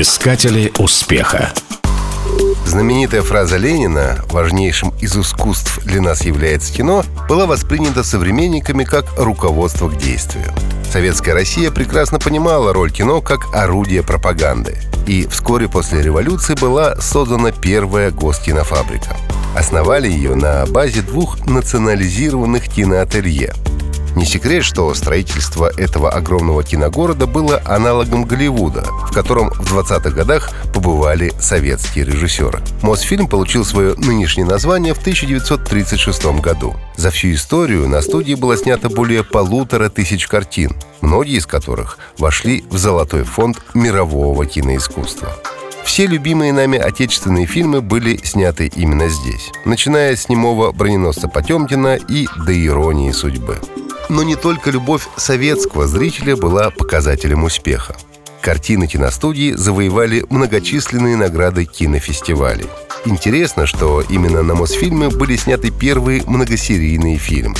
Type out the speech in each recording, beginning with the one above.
Искатели успеха. Знаменитая фраза Ленина «важнейшим из искусств для нас является кино» была воспринята современниками как руководство к действию. Советская Россия прекрасно понимала роль кино как орудие пропаганды. И вскоре после революции была создана первая госкинофабрика. Основали ее на базе двух национализированных киноателье не секрет, что строительство этого огромного киногорода было аналогом Голливуда, в котором в 20-х годах побывали советские режиссеры. Мосфильм получил свое нынешнее название в 1936 году. За всю историю на студии было снято более полутора тысяч картин, многие из которых вошли в золотой фонд мирового киноискусства. Все любимые нами отечественные фильмы были сняты именно здесь, начиная с немого броненосца Потемкина и до иронии судьбы. Но не только любовь советского зрителя была показателем успеха. Картины киностудии завоевали многочисленные награды кинофестивалей. Интересно, что именно на Мосфильме были сняты первые многосерийные фильмы.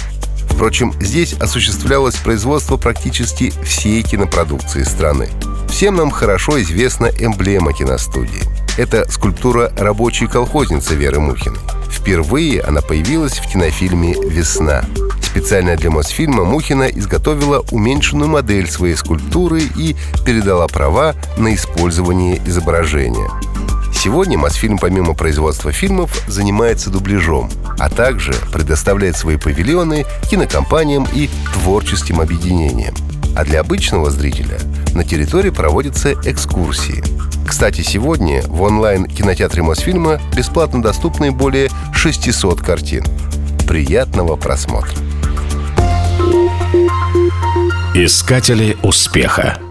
Впрочем, здесь осуществлялось производство практически всей кинопродукции страны. Всем нам хорошо известна эмблема киностудии. Это скульптура рабочей колхозницы Веры Мухиной. Впервые она появилась в кинофильме «Весна». Специально для Мосфильма Мухина изготовила уменьшенную модель своей скульптуры и передала права на использование изображения. Сегодня Мосфильм помимо производства фильмов занимается дубляжом, а также предоставляет свои павильоны кинокомпаниям и творческим объединениям. А для обычного зрителя на территории проводятся экскурсии. Кстати, сегодня в онлайн-кинотеатре Мосфильма бесплатно доступны более 600 картин. Приятного просмотра! Искатели успеха.